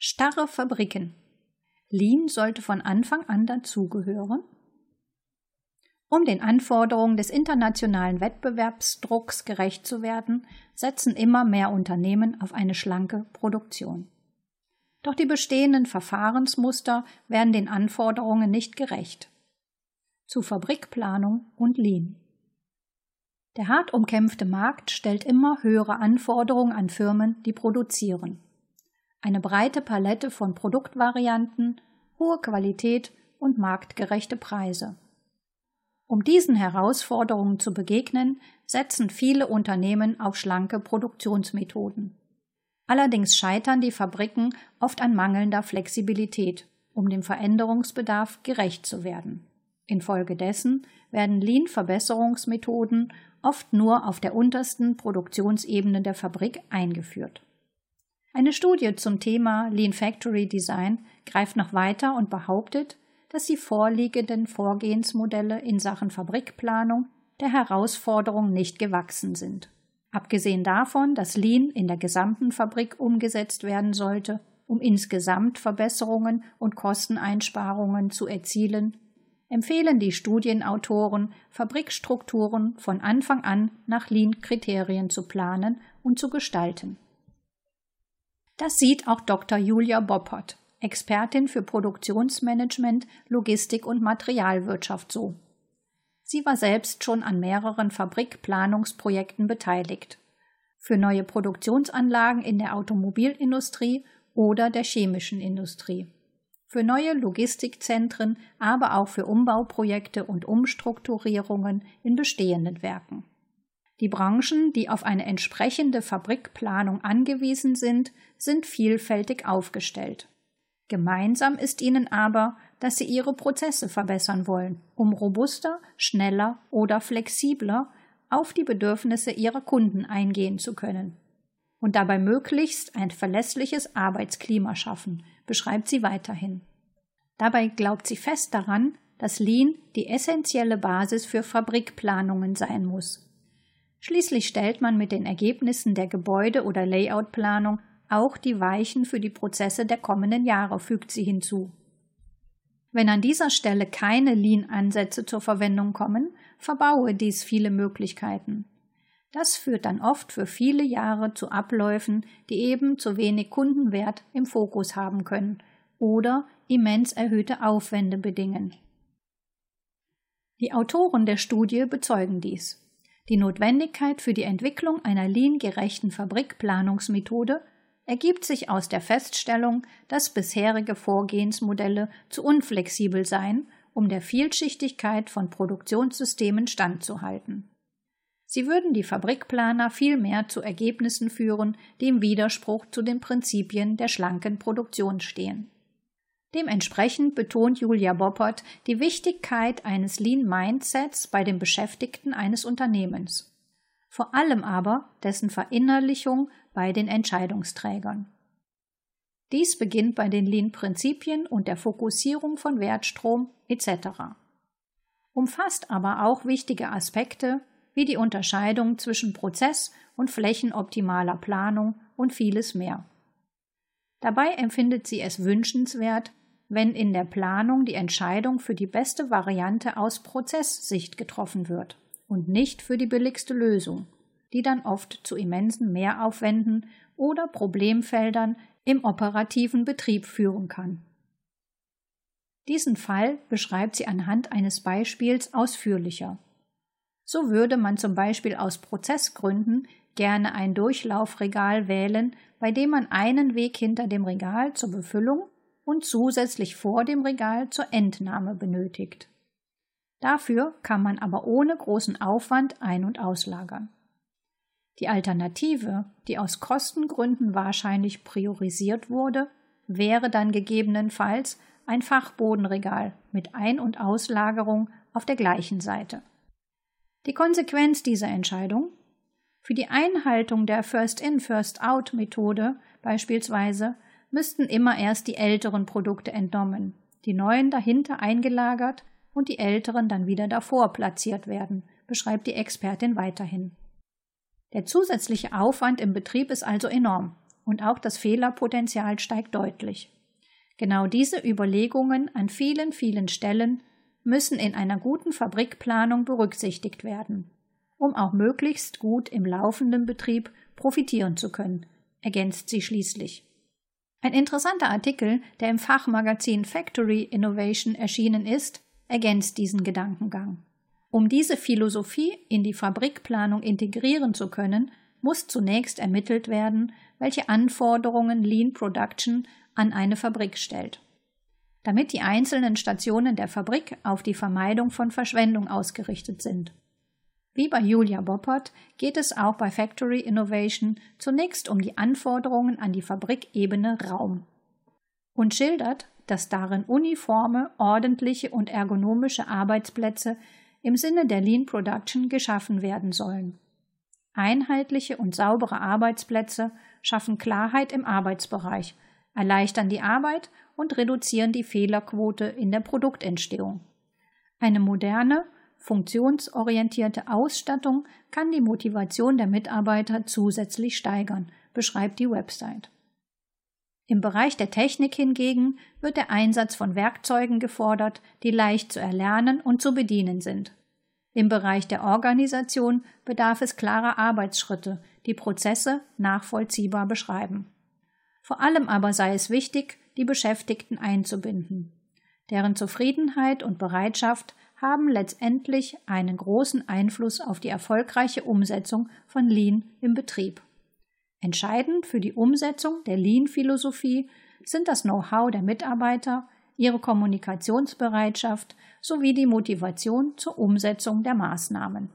Starre Fabriken. Lean sollte von Anfang an dazugehören. Um den Anforderungen des internationalen Wettbewerbsdrucks gerecht zu werden, setzen immer mehr Unternehmen auf eine schlanke Produktion. Doch die bestehenden Verfahrensmuster werden den Anforderungen nicht gerecht. Zu Fabrikplanung und Lean. Der hart umkämpfte Markt stellt immer höhere Anforderungen an Firmen, die produzieren. Eine breite Palette von Produktvarianten, hohe Qualität und marktgerechte Preise. Um diesen Herausforderungen zu begegnen, setzen viele Unternehmen auf schlanke Produktionsmethoden. Allerdings scheitern die Fabriken oft an mangelnder Flexibilität, um dem Veränderungsbedarf gerecht zu werden. Infolgedessen werden Lean-Verbesserungsmethoden oft nur auf der untersten Produktionsebene der Fabrik eingeführt. Eine Studie zum Thema Lean Factory Design greift noch weiter und behauptet, dass die vorliegenden Vorgehensmodelle in Sachen Fabrikplanung der Herausforderung nicht gewachsen sind. Abgesehen davon, dass Lean in der gesamten Fabrik umgesetzt werden sollte, um insgesamt Verbesserungen und Kosteneinsparungen zu erzielen, empfehlen die Studienautoren, Fabrikstrukturen von Anfang an nach Lean-Kriterien zu planen und zu gestalten. Das sieht auch Dr. Julia Boppert, Expertin für Produktionsmanagement, Logistik und Materialwirtschaft so. Sie war selbst schon an mehreren Fabrikplanungsprojekten beteiligt. Für neue Produktionsanlagen in der Automobilindustrie oder der chemischen Industrie. Für neue Logistikzentren, aber auch für Umbauprojekte und Umstrukturierungen in bestehenden Werken. Die Branchen, die auf eine entsprechende Fabrikplanung angewiesen sind, sind vielfältig aufgestellt. Gemeinsam ist ihnen aber, dass sie ihre Prozesse verbessern wollen, um robuster, schneller oder flexibler auf die Bedürfnisse ihrer Kunden eingehen zu können. Und dabei möglichst ein verlässliches Arbeitsklima schaffen, beschreibt sie weiterhin. Dabei glaubt sie fest daran, dass Lean die essentielle Basis für Fabrikplanungen sein muss. Schließlich stellt man mit den Ergebnissen der Gebäude- oder Layoutplanung auch die Weichen für die Prozesse der kommenden Jahre, fügt sie hinzu. Wenn an dieser Stelle keine Lean-Ansätze zur Verwendung kommen, verbaue dies viele Möglichkeiten. Das führt dann oft für viele Jahre zu Abläufen, die eben zu wenig Kundenwert im Fokus haben können oder immens erhöhte Aufwände bedingen. Die Autoren der Studie bezeugen dies. Die Notwendigkeit für die Entwicklung einer lean-gerechten Fabrikplanungsmethode ergibt sich aus der Feststellung, dass bisherige Vorgehensmodelle zu unflexibel seien, um der Vielschichtigkeit von Produktionssystemen standzuhalten. Sie würden die Fabrikplaner vielmehr zu Ergebnissen führen, die im Widerspruch zu den Prinzipien der schlanken Produktion stehen. Dementsprechend betont Julia Boppert die Wichtigkeit eines Lean Mindsets bei den Beschäftigten eines Unternehmens. Vor allem aber dessen Verinnerlichung bei den Entscheidungsträgern. Dies beginnt bei den Lean-Prinzipien und der Fokussierung von Wertstrom etc. Umfasst aber auch wichtige Aspekte wie die Unterscheidung zwischen Prozess- und flächenoptimaler Planung und vieles mehr. Dabei empfindet sie es wünschenswert, wenn in der Planung die Entscheidung für die beste Variante aus Prozesssicht getroffen wird und nicht für die billigste Lösung die dann oft zu immensen Mehraufwänden oder Problemfeldern im operativen Betrieb führen kann. Diesen Fall beschreibt sie anhand eines Beispiels ausführlicher. So würde man zum Beispiel aus Prozessgründen gerne ein Durchlaufregal wählen, bei dem man einen Weg hinter dem Regal zur Befüllung und zusätzlich vor dem Regal zur Entnahme benötigt. Dafür kann man aber ohne großen Aufwand ein- und auslagern. Die Alternative, die aus Kostengründen wahrscheinlich priorisiert wurde, wäre dann gegebenenfalls ein Fachbodenregal mit Ein- und Auslagerung auf der gleichen Seite. Die Konsequenz dieser Entscheidung für die Einhaltung der First-in, First-out-Methode beispielsweise müssten immer erst die älteren Produkte entnommen, die neuen dahinter eingelagert und die älteren dann wieder davor platziert werden, beschreibt die Expertin weiterhin. Der zusätzliche Aufwand im Betrieb ist also enorm und auch das Fehlerpotenzial steigt deutlich. Genau diese Überlegungen an vielen, vielen Stellen müssen in einer guten Fabrikplanung berücksichtigt werden, um auch möglichst gut im laufenden Betrieb profitieren zu können, ergänzt sie schließlich. Ein interessanter Artikel, der im Fachmagazin Factory Innovation erschienen ist, ergänzt diesen Gedankengang. Um diese Philosophie in die Fabrikplanung integrieren zu können, muss zunächst ermittelt werden, welche Anforderungen Lean Production an eine Fabrik stellt. Damit die einzelnen Stationen der Fabrik auf die Vermeidung von Verschwendung ausgerichtet sind. Wie bei Julia Boppert geht es auch bei Factory Innovation zunächst um die Anforderungen an die Fabrikebene Raum und schildert, dass darin uniforme, ordentliche und ergonomische Arbeitsplätze im Sinne der Lean Production geschaffen werden sollen. Einheitliche und saubere Arbeitsplätze schaffen Klarheit im Arbeitsbereich, erleichtern die Arbeit und reduzieren die Fehlerquote in der Produktentstehung. Eine moderne, funktionsorientierte Ausstattung kann die Motivation der Mitarbeiter zusätzlich steigern, beschreibt die Website. Im Bereich der Technik hingegen wird der Einsatz von Werkzeugen gefordert, die leicht zu erlernen und zu bedienen sind. Im Bereich der Organisation bedarf es klarer Arbeitsschritte, die Prozesse nachvollziehbar beschreiben. Vor allem aber sei es wichtig, die Beschäftigten einzubinden. Deren Zufriedenheit und Bereitschaft haben letztendlich einen großen Einfluss auf die erfolgreiche Umsetzung von Lean im Betrieb. Entscheidend für die Umsetzung der Lean-Philosophie sind das Know-how der Mitarbeiter, ihre Kommunikationsbereitschaft sowie die Motivation zur Umsetzung der Maßnahmen.